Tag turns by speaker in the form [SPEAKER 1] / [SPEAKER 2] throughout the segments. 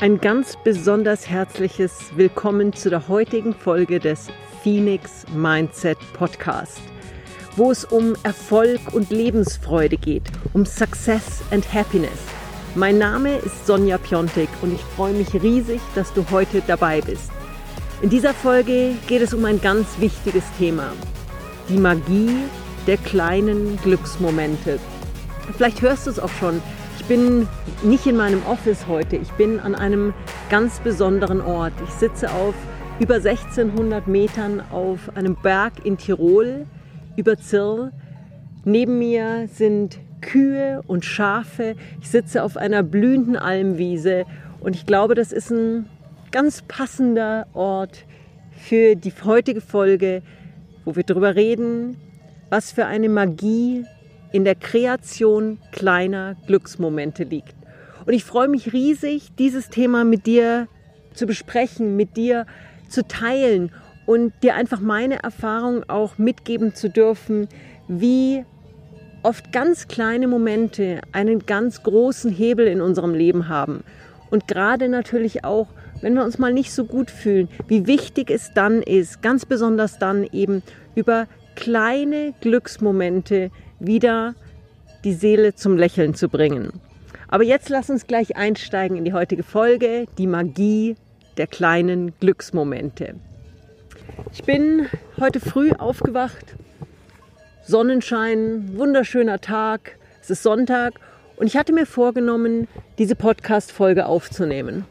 [SPEAKER 1] Ein ganz besonders herzliches Willkommen zu der heutigen Folge des Phoenix Mindset Podcast, wo es um Erfolg und Lebensfreude geht, um Success and Happiness. Mein Name ist Sonja Piontek und ich freue mich riesig, dass du heute dabei bist. In dieser Folge geht es um ein ganz wichtiges Thema, die Magie der kleinen Glücksmomente. Vielleicht hörst du es auch schon, bin nicht in meinem Office heute. Ich bin an einem ganz besonderen Ort. Ich sitze auf über 1600 Metern auf einem Berg in Tirol über Zirl. Neben mir sind Kühe und Schafe. Ich sitze auf einer blühenden Almwiese und ich glaube, das ist ein ganz passender Ort für die heutige Folge, wo wir darüber reden, was für eine Magie in der Kreation kleiner Glücksmomente liegt. Und ich freue mich riesig, dieses Thema mit dir zu besprechen, mit dir zu teilen und dir einfach meine Erfahrung auch mitgeben zu dürfen, wie oft ganz kleine Momente einen ganz großen Hebel in unserem Leben haben. Und gerade natürlich auch, wenn wir uns mal nicht so gut fühlen, wie wichtig es dann ist, ganz besonders dann eben über kleine Glücksmomente wieder die Seele zum Lächeln zu bringen. Aber jetzt lass uns gleich einsteigen in die heutige Folge, die Magie der kleinen Glücksmomente. Ich bin heute früh aufgewacht, Sonnenschein, wunderschöner Tag, es ist Sonntag und ich hatte mir vorgenommen, diese Podcast-Folge aufzunehmen.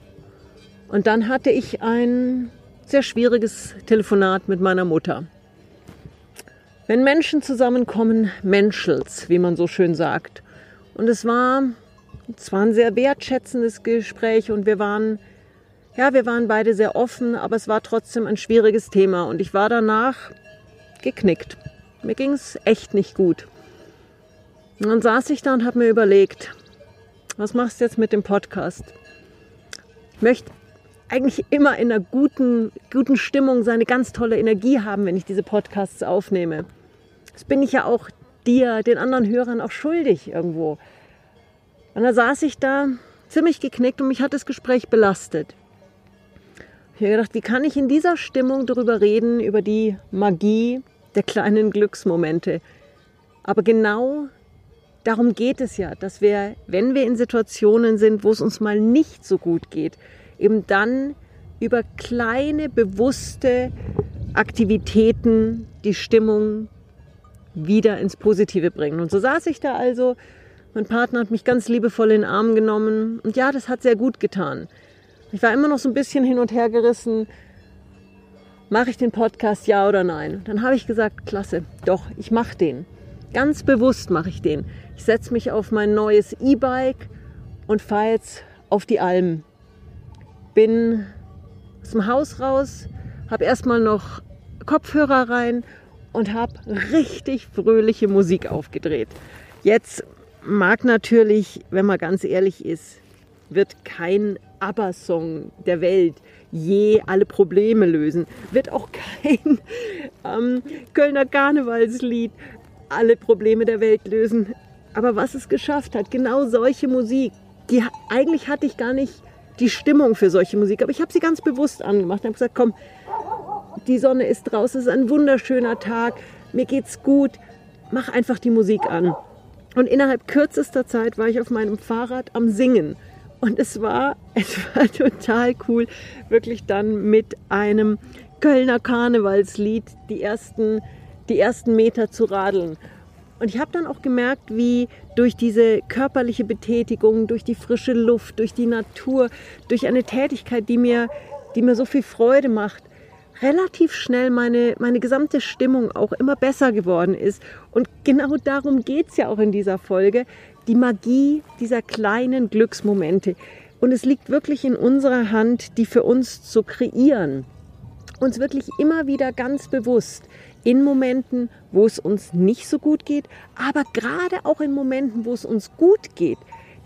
[SPEAKER 1] Und dann hatte ich ein sehr schwieriges Telefonat mit meiner Mutter. Wenn Menschen zusammenkommen, Menschels, wie man so schön sagt. Und es war, es war ein sehr wertschätzendes Gespräch und wir waren, ja, wir waren beide sehr offen, aber es war trotzdem ein schwieriges Thema und ich war danach geknickt. Mir ging es echt nicht gut. Und dann saß ich da und habe mir überlegt, was machst du jetzt mit dem Podcast? Ich möchte eigentlich immer in einer guten, guten Stimmung seine ganz tolle Energie haben, wenn ich diese Podcasts aufnehme. Das bin ich ja auch dir, den anderen Hörern auch schuldig irgendwo. Und da saß ich da ziemlich geknickt und mich hat das Gespräch belastet. Ich habe gedacht, wie kann ich in dieser Stimmung darüber reden, über die Magie der kleinen Glücksmomente. Aber genau darum geht es ja, dass wir, wenn wir in Situationen sind, wo es uns mal nicht so gut geht, eben dann über kleine, bewusste Aktivitäten die Stimmung wieder ins Positive bringen. Und so saß ich da also. Mein Partner hat mich ganz liebevoll in den Arm genommen. Und ja, das hat sehr gut getan. Ich war immer noch so ein bisschen hin und her gerissen. Mache ich den Podcast ja oder nein? Dann habe ich gesagt, klasse, doch, ich mache den. Ganz bewusst mache ich den. Ich setze mich auf mein neues E-Bike und fahre jetzt auf die Alm. Bin aus dem Haus raus, habe erstmal noch Kopfhörer rein und habe richtig fröhliche Musik aufgedreht. Jetzt mag natürlich, wenn man ganz ehrlich ist, wird kein ABBA-Song der Welt je alle Probleme lösen. Wird auch kein ähm, Kölner Karnevalslied alle Probleme der Welt lösen. Aber was es geschafft hat, genau solche Musik, die eigentlich hatte ich gar nicht die Stimmung für solche Musik, aber ich habe sie ganz bewusst angemacht und habe gesagt, komm, die Sonne ist draußen, es ist ein wunderschöner Tag, mir geht's gut, mach einfach die Musik an. Und innerhalb kürzester Zeit war ich auf meinem Fahrrad am Singen. Und es war, es war total cool, wirklich dann mit einem Kölner Karnevalslied die ersten, die ersten Meter zu radeln. Und ich habe dann auch gemerkt, wie durch diese körperliche Betätigung, durch die frische Luft, durch die Natur, durch eine Tätigkeit, die mir, die mir so viel Freude macht, relativ schnell meine, meine gesamte Stimmung auch immer besser geworden ist. Und genau darum geht es ja auch in dieser Folge, die Magie dieser kleinen Glücksmomente. Und es liegt wirklich in unserer Hand, die für uns zu kreieren. Uns wirklich immer wieder ganz bewusst in Momenten, wo es uns nicht so gut geht, aber gerade auch in Momenten, wo es uns gut geht,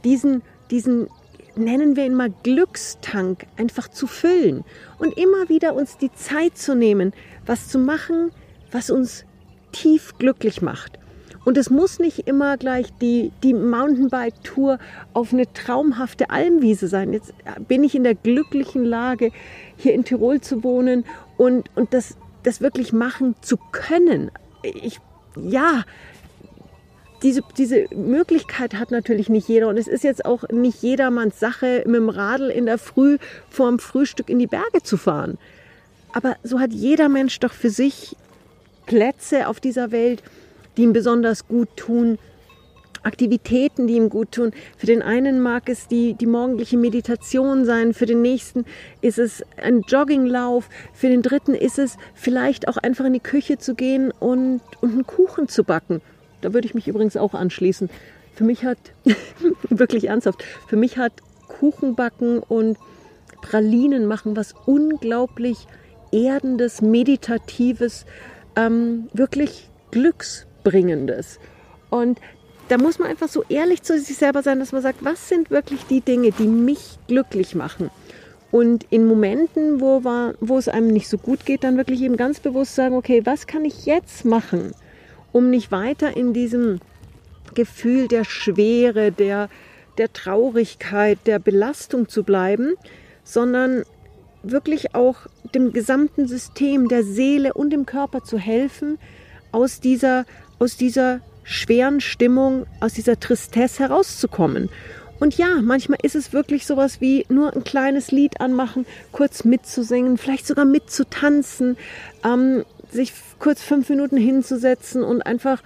[SPEAKER 1] diesen, diesen nennen wir ihn mal Glückstank, einfach zu füllen und immer wieder uns die Zeit zu nehmen, was zu machen, was uns tief glücklich macht. Und es muss nicht immer gleich die, die Mountainbike-Tour auf eine traumhafte Almwiese sein. Jetzt bin ich in der glücklichen Lage, hier in Tirol zu wohnen und, und das, das wirklich machen zu können. Ich, ja, diese, diese Möglichkeit hat natürlich nicht jeder. Und es ist jetzt auch nicht jedermanns Sache, mit dem Radl in der Früh vorm Frühstück in die Berge zu fahren. Aber so hat jeder Mensch doch für sich Plätze auf dieser Welt, die ihm besonders gut tun, Aktivitäten, die ihm gut tun. Für den einen mag es die, die morgendliche Meditation sein, für den nächsten ist es ein Jogginglauf, für den dritten ist es vielleicht auch einfach in die Küche zu gehen und, und einen Kuchen zu backen. Da würde ich mich übrigens auch anschließen. Für mich hat, wirklich ernsthaft, für mich hat Kuchenbacken und Pralinen machen was unglaublich Erdendes, Meditatives, ähm, wirklich Glücksbringendes. Und da muss man einfach so ehrlich zu sich selber sein, dass man sagt, was sind wirklich die Dinge, die mich glücklich machen? Und in Momenten, wo, war, wo es einem nicht so gut geht, dann wirklich eben ganz bewusst sagen, okay, was kann ich jetzt machen, um nicht weiter in diesem Gefühl der Schwere, der, der Traurigkeit, der Belastung zu bleiben, sondern wirklich auch dem gesamten System, der Seele und dem Körper zu helfen, aus dieser, aus dieser schweren Stimmung, aus dieser Tristesse herauszukommen. Und ja, manchmal ist es wirklich sowas wie nur ein kleines Lied anmachen, kurz mitzusingen, vielleicht sogar mitzutanzen, ähm, sich kurz fünf Minuten hinzusetzen und einfach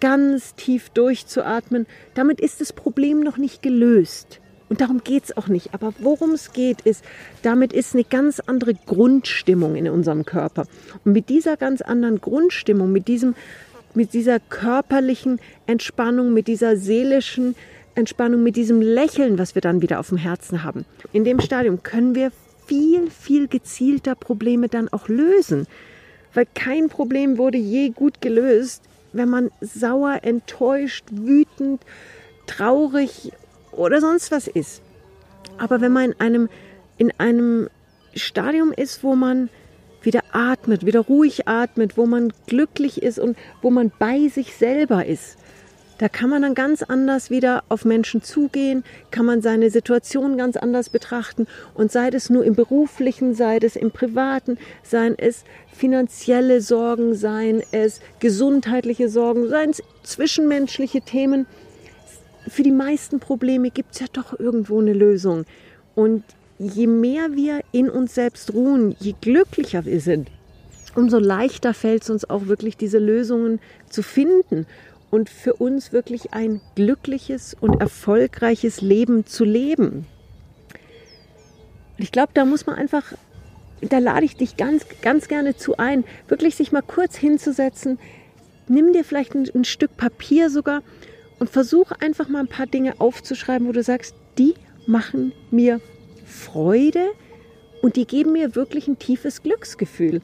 [SPEAKER 1] ganz tief durchzuatmen. Damit ist das Problem noch nicht gelöst. Und darum geht es auch nicht. Aber worum es geht, ist, damit ist eine ganz andere Grundstimmung in unserem Körper. Und mit dieser ganz anderen Grundstimmung, mit, diesem, mit dieser körperlichen Entspannung, mit dieser seelischen Entspannung, mit diesem Lächeln, was wir dann wieder auf dem Herzen haben, in dem Stadium können wir viel, viel gezielter Probleme dann auch lösen. Weil kein Problem wurde je gut gelöst, wenn man sauer, enttäuscht, wütend, traurig oder sonst was ist. Aber wenn man in einem, in einem Stadium ist, wo man wieder atmet, wieder ruhig atmet, wo man glücklich ist und wo man bei sich selber ist, da kann man dann ganz anders wieder auf Menschen zugehen, kann man seine Situation ganz anders betrachten. Und sei es nur im beruflichen, sei es im privaten, seien es finanzielle Sorgen, seien es gesundheitliche Sorgen, seien es zwischenmenschliche Themen. Für die meisten Probleme gibt es ja doch irgendwo eine Lösung. Und je mehr wir in uns selbst ruhen, je glücklicher wir sind, umso leichter fällt es uns auch wirklich diese Lösungen zu finden und für uns wirklich ein glückliches und erfolgreiches Leben zu leben. ich glaube, da muss man einfach, da lade ich dich ganz, ganz gerne zu ein, wirklich sich mal kurz hinzusetzen. Nimm dir vielleicht ein, ein Stück Papier sogar und versuch einfach mal ein paar Dinge aufzuschreiben, wo du sagst, die machen mir Freude und die geben mir wirklich ein tiefes Glücksgefühl.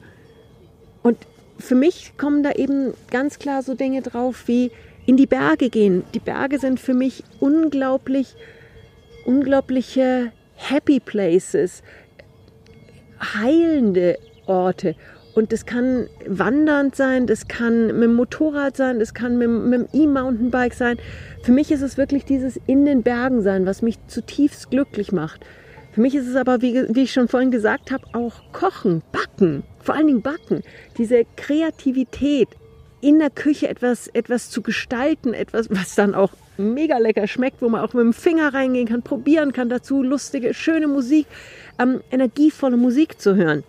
[SPEAKER 1] Und für mich kommen da eben ganz klar so Dinge drauf wie in die Berge gehen. Die Berge sind für mich unglaublich, unglaubliche Happy Places, heilende Orte. Und das kann wandernd sein, das kann mit dem Motorrad sein, das kann mit, mit dem E-Mountainbike sein. Für mich ist es wirklich dieses in den Bergen sein, was mich zutiefst glücklich macht. Für mich ist es aber, wie, wie ich schon vorhin gesagt habe, auch Kochen, Backen, vor allen Dingen Backen. Diese Kreativität, in der Küche etwas, etwas zu gestalten, etwas, was dann auch mega lecker schmeckt, wo man auch mit dem Finger reingehen kann, probieren kann, dazu lustige, schöne Musik, ähm, energievolle Musik zu hören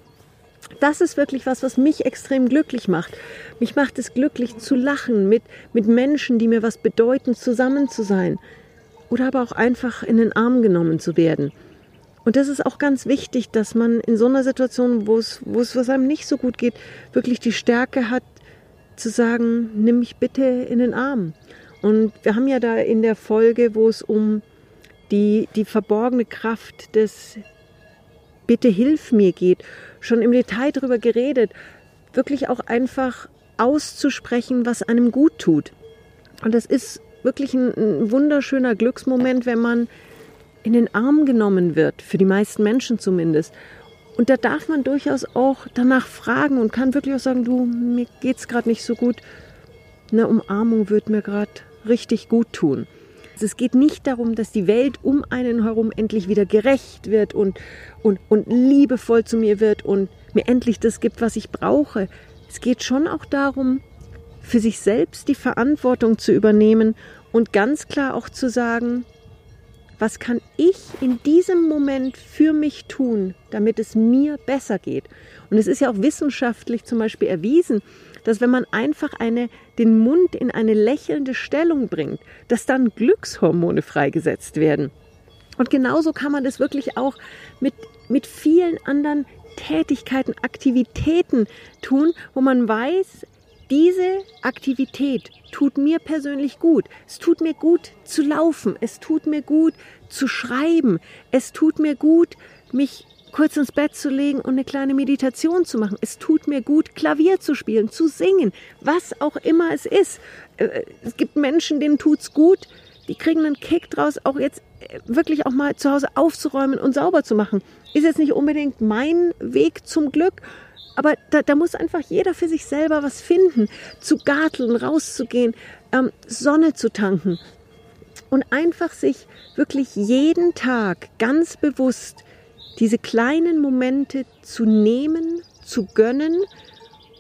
[SPEAKER 1] das ist wirklich was, was mich extrem glücklich macht. Mich macht es glücklich zu lachen mit, mit Menschen, die mir was bedeuten, zusammen zu sein. Oder aber auch einfach in den Arm genommen zu werden. Und das ist auch ganz wichtig, dass man in so einer Situation, wo es, wo es was einem nicht so gut geht, wirklich die Stärke hat, zu sagen, nimm mich bitte in den Arm. Und wir haben ja da in der Folge, wo es um die, die verborgene Kraft des Bitte hilf mir geht, schon im Detail darüber geredet, wirklich auch einfach auszusprechen, was einem gut tut. Und das ist wirklich ein, ein wunderschöner Glücksmoment, wenn man in den Arm genommen wird, für die meisten Menschen zumindest. Und da darf man durchaus auch danach fragen und kann wirklich auch sagen, du, mir geht es gerade nicht so gut. eine Umarmung wird mir gerade richtig gut tun. Es geht nicht darum, dass die Welt um einen herum endlich wieder gerecht wird und, und, und liebevoll zu mir wird und mir endlich das gibt, was ich brauche. Es geht schon auch darum, für sich selbst die Verantwortung zu übernehmen und ganz klar auch zu sagen, was kann ich in diesem Moment für mich tun, damit es mir besser geht. Und es ist ja auch wissenschaftlich zum Beispiel erwiesen, dass wenn man einfach eine, den Mund in eine lächelnde Stellung bringt, dass dann Glückshormone freigesetzt werden. Und genauso kann man das wirklich auch mit, mit vielen anderen Tätigkeiten, Aktivitäten tun, wo man weiß, diese Aktivität tut mir persönlich gut. Es tut mir gut zu laufen. Es tut mir gut zu schreiben. Es tut mir gut, mich kurz ins Bett zu legen und eine kleine Meditation zu machen. Es tut mir gut, Klavier zu spielen, zu singen, was auch immer es ist. Äh, es gibt Menschen, denen tut's gut, die kriegen einen Kick draus, auch jetzt äh, wirklich auch mal zu Hause aufzuräumen und sauber zu machen. Ist jetzt nicht unbedingt mein Weg zum Glück, aber da, da muss einfach jeder für sich selber was finden, zu garteln, rauszugehen, ähm, Sonne zu tanken und einfach sich wirklich jeden Tag ganz bewusst diese kleinen Momente zu nehmen, zu gönnen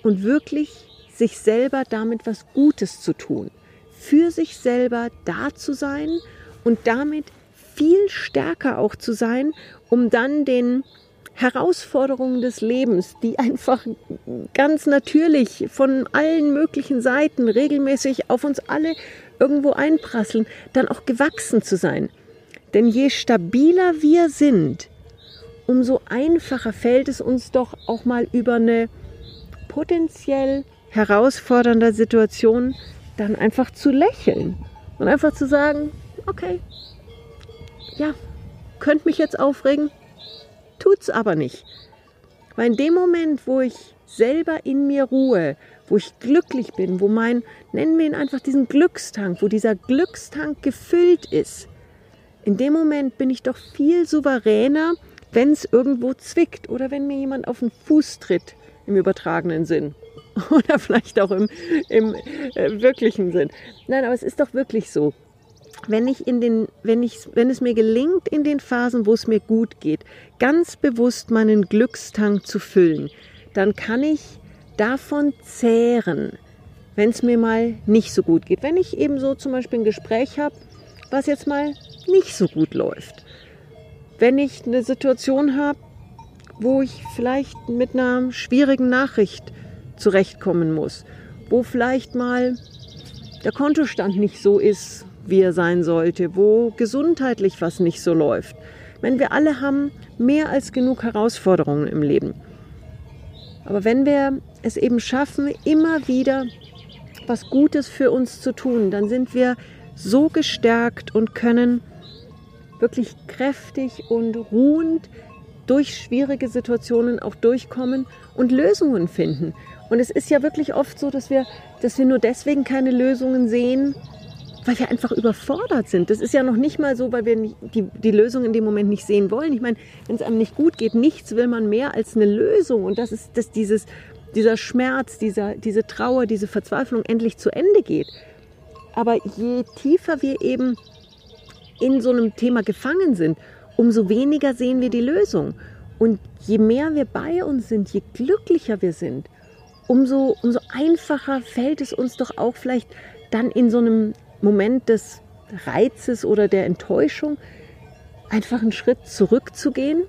[SPEAKER 1] und wirklich sich selber damit was Gutes zu tun. Für sich selber da zu sein und damit viel stärker auch zu sein, um dann den Herausforderungen des Lebens, die einfach ganz natürlich von allen möglichen Seiten regelmäßig auf uns alle irgendwo einprasseln, dann auch gewachsen zu sein. Denn je stabiler wir sind, umso einfacher fällt es uns doch auch mal über eine potenziell herausfordernde Situation dann einfach zu lächeln und einfach zu sagen, okay, ja, könnte mich jetzt aufregen, tut's aber nicht. Weil in dem Moment, wo ich selber in mir ruhe, wo ich glücklich bin, wo mein, nennen wir ihn einfach diesen Glückstank, wo dieser Glückstank gefüllt ist, in dem Moment bin ich doch viel souveräner, wenn es irgendwo zwickt oder wenn mir jemand auf den Fuß tritt, im übertragenen Sinn. Oder vielleicht auch im, im äh, wirklichen Sinn. Nein, aber es ist doch wirklich so. Wenn, ich in den, wenn, ich, wenn es mir gelingt, in den Phasen, wo es mir gut geht, ganz bewusst meinen Glückstank zu füllen, dann kann ich davon zehren, wenn es mir mal nicht so gut geht. Wenn ich eben so zum Beispiel ein Gespräch habe, was jetzt mal nicht so gut läuft wenn ich eine Situation habe, wo ich vielleicht mit einer schwierigen Nachricht zurechtkommen muss, wo vielleicht mal der Kontostand nicht so ist, wie er sein sollte, wo gesundheitlich was nicht so läuft. Wenn wir alle haben mehr als genug Herausforderungen im Leben. Aber wenn wir es eben schaffen, immer wieder was Gutes für uns zu tun, dann sind wir so gestärkt und können wirklich kräftig und ruhend durch schwierige Situationen auch durchkommen und Lösungen finden. Und es ist ja wirklich oft so, dass wir, dass wir nur deswegen keine Lösungen sehen, weil wir einfach überfordert sind. Das ist ja noch nicht mal so, weil wir die, die Lösung in dem Moment nicht sehen wollen. Ich meine, wenn es einem nicht gut geht, nichts will man mehr als eine Lösung. Und das ist, dass dieses, dieser Schmerz, dieser, diese Trauer, diese Verzweiflung endlich zu Ende geht. Aber je tiefer wir eben in so einem Thema gefangen sind, umso weniger sehen wir die Lösung. Und je mehr wir bei uns sind, je glücklicher wir sind, umso, umso einfacher fällt es uns doch auch vielleicht dann in so einem Moment des Reizes oder der Enttäuschung einfach einen Schritt zurückzugehen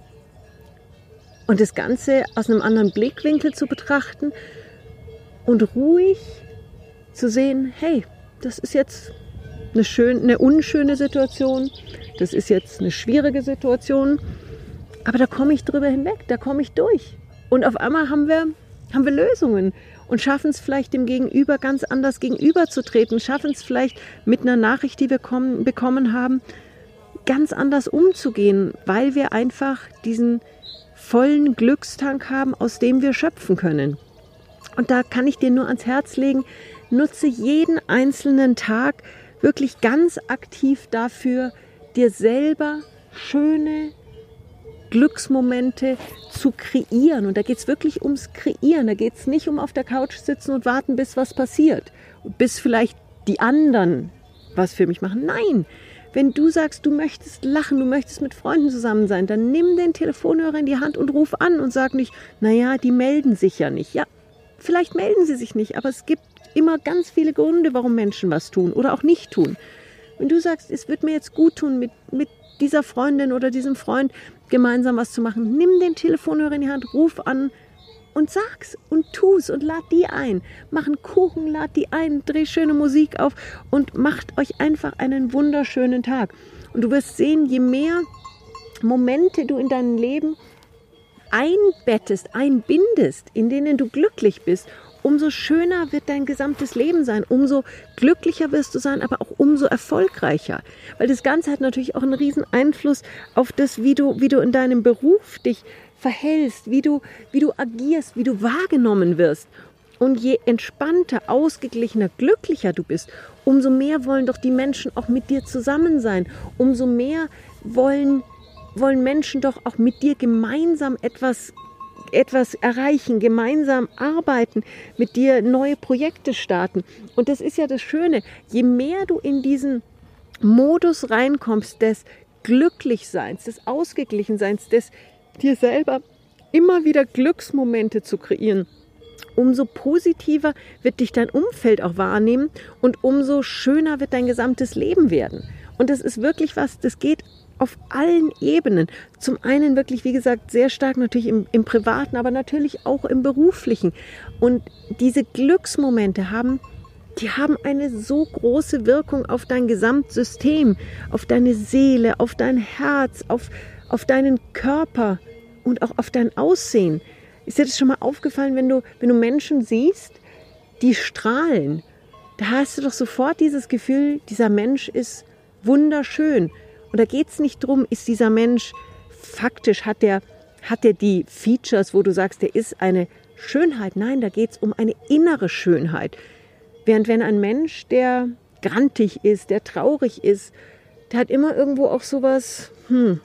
[SPEAKER 1] und das Ganze aus einem anderen Blickwinkel zu betrachten und ruhig zu sehen, hey, das ist jetzt eine, schön, eine unschöne Situation, das ist jetzt eine schwierige Situation, aber da komme ich drüber hinweg, da komme ich durch. Und auf einmal haben wir, haben wir Lösungen und schaffen es vielleicht dem Gegenüber ganz anders gegenüberzutreten, schaffen es vielleicht mit einer Nachricht, die wir kommen, bekommen haben, ganz anders umzugehen, weil wir einfach diesen vollen Glückstank haben, aus dem wir schöpfen können. Und da kann ich dir nur ans Herz legen, nutze jeden einzelnen Tag wirklich ganz aktiv dafür, dir selber schöne, Glücksmomente zu kreieren. Und da geht es wirklich ums Kreieren. Da geht es nicht um auf der Couch sitzen und warten, bis was passiert. Bis vielleicht die anderen was für mich machen. Nein, wenn du sagst, du möchtest lachen, du möchtest mit Freunden zusammen sein, dann nimm den Telefonhörer in die Hand und ruf an und sag nicht, naja, die melden sich ja nicht. Ja, vielleicht melden sie sich nicht, aber es gibt immer ganz viele Gründe, warum Menschen was tun oder auch nicht tun. Wenn du sagst, es wird mir jetzt gut tun, mit, mit dieser Freundin oder diesem Freund gemeinsam was zu machen, nimm den Telefonhörer in die Hand, ruf an und sag's und tu's und lad die ein. Mach einen Kuchen, lad die ein, dreh schöne Musik auf und macht euch einfach einen wunderschönen Tag. Und du wirst sehen, je mehr Momente du in deinem Leben einbettest, einbindest, in denen du glücklich bist, umso schöner wird dein gesamtes Leben sein, umso glücklicher wirst du sein, aber auch umso erfolgreicher. Weil das Ganze hat natürlich auch einen riesen Einfluss auf das, wie du, wie du in deinem Beruf dich verhältst, wie du, wie du agierst, wie du wahrgenommen wirst. Und je entspannter, ausgeglichener, glücklicher du bist, umso mehr wollen doch die Menschen auch mit dir zusammen sein. Umso mehr wollen, wollen Menschen doch auch mit dir gemeinsam etwas, etwas erreichen, gemeinsam arbeiten, mit dir neue Projekte starten. Und das ist ja das Schöne. Je mehr du in diesen Modus reinkommst des Glücklichseins, des Ausgeglichenseins, des dir selber immer wieder Glücksmomente zu kreieren. Umso positiver wird dich dein Umfeld auch wahrnehmen und umso schöner wird dein gesamtes Leben werden. Und das ist wirklich was, das geht auf allen Ebenen. Zum einen wirklich, wie gesagt, sehr stark natürlich im, im privaten, aber natürlich auch im beruflichen. Und diese Glücksmomente haben die haben eine so große Wirkung auf dein Gesamtsystem, auf deine Seele, auf dein Herz, auf, auf deinen Körper und auch auf dein Aussehen. Ist dir das schon mal aufgefallen, wenn du, wenn du Menschen siehst, die strahlen? Da hast du doch sofort dieses Gefühl, dieser Mensch ist wunderschön. Und da geht es nicht darum, ist dieser Mensch faktisch, hat der, hat der die Features, wo du sagst, der ist eine Schönheit. Nein, da geht es um eine innere Schönheit. Während wenn ein Mensch, der grantig ist, der traurig ist, der hat immer irgendwo auch sowas, hm,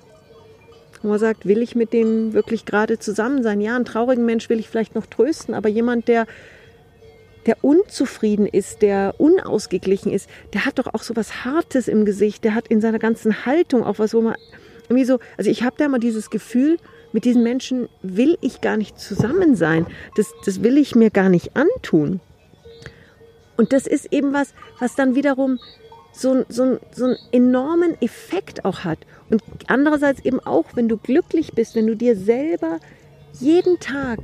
[SPEAKER 1] wo man sagt, will ich mit dem wirklich gerade zusammen sein? Ja, einen traurigen Mensch will ich vielleicht noch trösten, aber jemand, der, der unzufrieden ist, der unausgeglichen ist, der hat doch auch so was Hartes im Gesicht, der hat in seiner ganzen Haltung auch was, wo man irgendwie so, also ich habe da immer dieses Gefühl, mit diesen Menschen will ich gar nicht zusammen sein. Das, das will ich mir gar nicht antun. Und das ist eben was, was dann wiederum so, so, so einen enormen Effekt auch hat. Und andererseits eben auch, wenn du glücklich bist, wenn du dir selber jeden Tag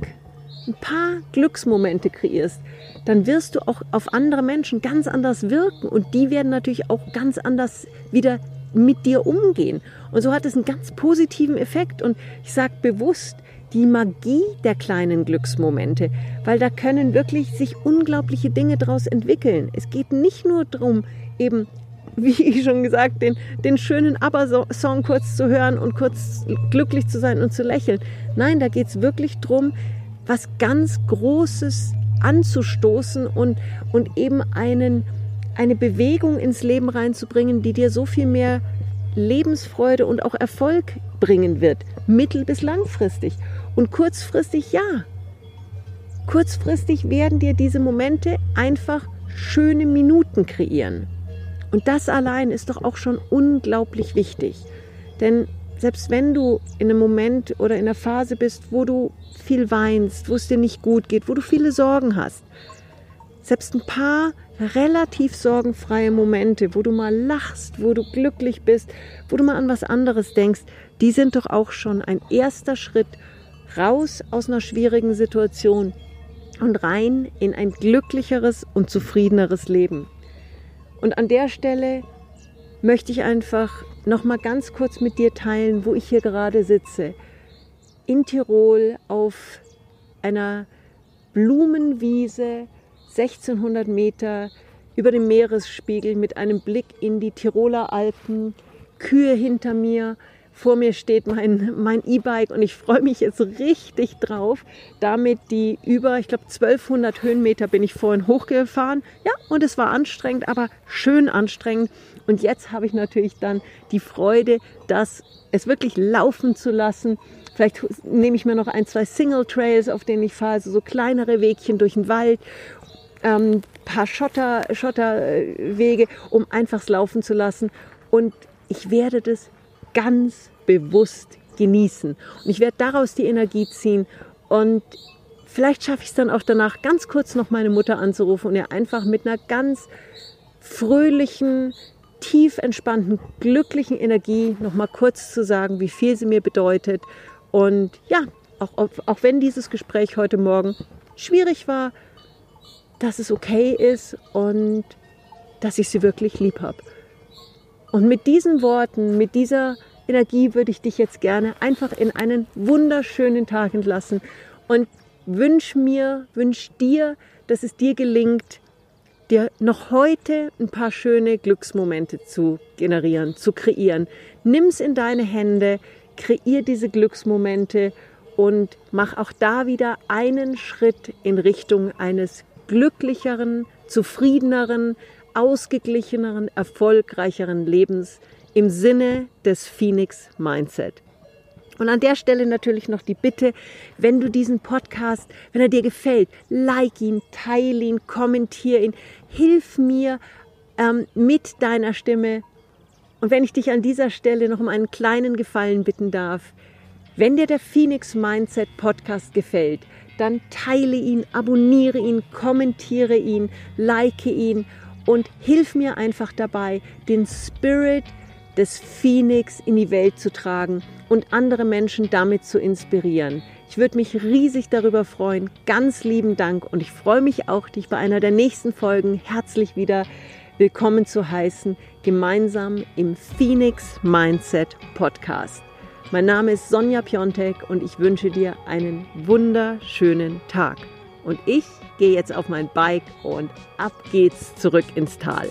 [SPEAKER 1] ein paar Glücksmomente kreierst, dann wirst du auch auf andere Menschen ganz anders wirken und die werden natürlich auch ganz anders wieder mit dir umgehen. Und so hat es einen ganz positiven Effekt. Und ich sage bewusst, die Magie der kleinen Glücksmomente, weil da können wirklich sich unglaubliche Dinge daraus entwickeln. Es geht nicht nur darum, eben, wie ich schon gesagt, den, den schönen ABBA-Song kurz zu hören und kurz glücklich zu sein und zu lächeln. Nein, da geht es wirklich darum, was ganz Großes anzustoßen und, und eben einen, eine Bewegung ins Leben reinzubringen, die dir so viel mehr Lebensfreude und auch Erfolg bringen wird, mittel- bis langfristig. Und kurzfristig ja. Kurzfristig werden dir diese Momente einfach schöne Minuten kreieren. Und das allein ist doch auch schon unglaublich wichtig. Denn selbst wenn du in einem Moment oder in einer Phase bist, wo du viel weinst, wo es dir nicht gut geht, wo du viele Sorgen hast, selbst ein paar relativ sorgenfreie Momente, wo du mal lachst, wo du glücklich bist, wo du mal an was anderes denkst, die sind doch auch schon ein erster Schritt raus aus einer schwierigen Situation und rein in ein glücklicheres und zufriedeneres Leben. Und an der Stelle möchte ich einfach noch mal ganz kurz mit dir teilen, wo ich hier gerade sitze. In Tirol auf einer Blumenwiese, 1600 Meter über dem Meeresspiegel mit einem Blick in die Tiroler Alpen, Kühe hinter mir, Vor mir steht mein, mein E-Bike und ich freue mich jetzt richtig drauf. Damit die über, ich glaube, 1200 Höhenmeter bin ich vorhin hochgefahren. Ja, und es war anstrengend, aber schön anstrengend. Und jetzt habe ich natürlich dann die Freude, das es wirklich laufen zu lassen. Vielleicht nehme ich mir noch ein, zwei Single Trails, auf denen ich fahre, also so kleinere Wegchen durch den Wald, ähm, paar Schotter, Schotterwege, um einfach es laufen zu lassen. Und ich werde das ganz bewusst genießen. Und ich werde daraus die Energie ziehen und vielleicht schaffe ich es dann auch danach, ganz kurz noch meine Mutter anzurufen und ihr einfach mit einer ganz fröhlichen, tief entspannten, glücklichen Energie noch mal kurz zu sagen, wie viel sie mir bedeutet. Und ja, auch, auch wenn dieses Gespräch heute Morgen schwierig war, dass es okay ist und dass ich sie wirklich lieb habe. Und mit diesen Worten, mit dieser Energie würde ich dich jetzt gerne einfach in einen wunderschönen Tag entlassen und wünsch mir, wünsch dir, dass es dir gelingt, dir noch heute ein paar schöne Glücksmomente zu generieren, zu kreieren. Nimm's in deine Hände, kreier diese Glücksmomente und mach auch da wieder einen Schritt in Richtung eines glücklicheren, zufriedeneren, ausgeglicheneren, erfolgreicheren Lebens im Sinne des Phoenix Mindset. Und an der Stelle natürlich noch die Bitte, wenn du diesen Podcast, wenn er dir gefällt, like ihn, teile ihn, kommentiere ihn, hilf mir ähm, mit deiner Stimme. Und wenn ich dich an dieser Stelle noch um einen kleinen Gefallen bitten darf, wenn dir der Phoenix Mindset Podcast gefällt, dann teile ihn, abonniere ihn, kommentiere ihn, like ihn und hilf mir einfach dabei, den Spirit des Phoenix in die Welt zu tragen und andere Menschen damit zu inspirieren. Ich würde mich riesig darüber freuen. Ganz lieben Dank und ich freue mich auch, dich bei einer der nächsten Folgen herzlich wieder willkommen zu heißen, gemeinsam im Phoenix Mindset Podcast. Mein Name ist Sonja Piontek und ich wünsche dir einen wunderschönen Tag. Und ich gehe jetzt auf mein Bike und ab geht's zurück ins Tal.